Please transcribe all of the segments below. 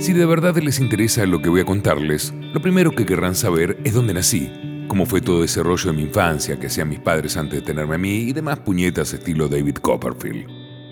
Si de verdad les interesa lo que voy a contarles, lo primero que querrán saber es dónde nací, cómo fue todo ese rollo de mi infancia que hacían mis padres antes de tenerme a mí y demás puñetas estilo David Copperfield.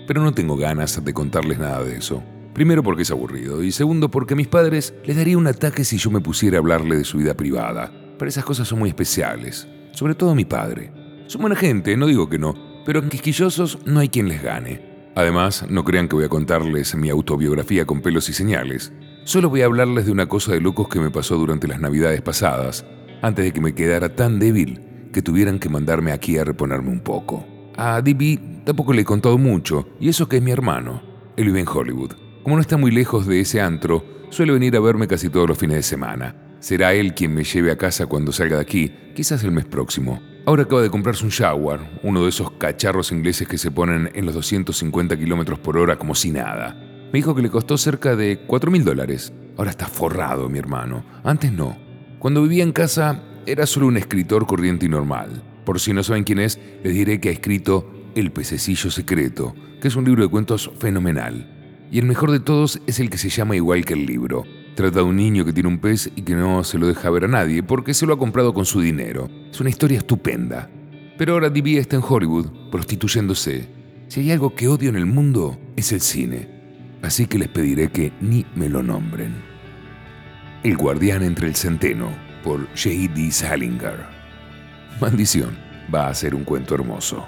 Pero no tengo ganas de contarles nada de eso. Primero porque es aburrido y segundo porque a mis padres les daría un ataque si yo me pusiera a hablarle de su vida privada. Pero esas cosas son muy especiales, sobre todo mi padre. Son buena gente, no digo que no, pero en quisquillosos no hay quien les gane. Además, no crean que voy a contarles mi autobiografía con pelos y señales. Solo voy a hablarles de una cosa de locos que me pasó durante las navidades pasadas, antes de que me quedara tan débil que tuvieran que mandarme aquí a reponerme un poco. A DB tampoco le he contado mucho, y eso que es mi hermano. Él vive en Hollywood. Como no está muy lejos de ese antro, suele venir a verme casi todos los fines de semana. Será él quien me lleve a casa cuando salga de aquí, quizás el mes próximo. Ahora acaba de comprarse un Jaguar, uno de esos cacharros ingleses que se ponen en los 250 kilómetros por hora como si nada. Me dijo que le costó cerca de 4 mil dólares. Ahora está forrado, mi hermano. Antes no. Cuando vivía en casa era solo un escritor corriente y normal. Por si no saben quién es, les diré que ha escrito El pececillo secreto, que es un libro de cuentos fenomenal. Y el mejor de todos es el que se llama igual que el libro. Trata de un niño que tiene un pez y que no se lo deja ver a nadie porque se lo ha comprado con su dinero. Es una historia estupenda. Pero ahora Divi está en Hollywood, prostituyéndose. Si hay algo que odio en el mundo, es el cine. Así que les pediré que ni me lo nombren. El guardián entre el centeno, por J.D. Salinger. Maldición, va a ser un cuento hermoso.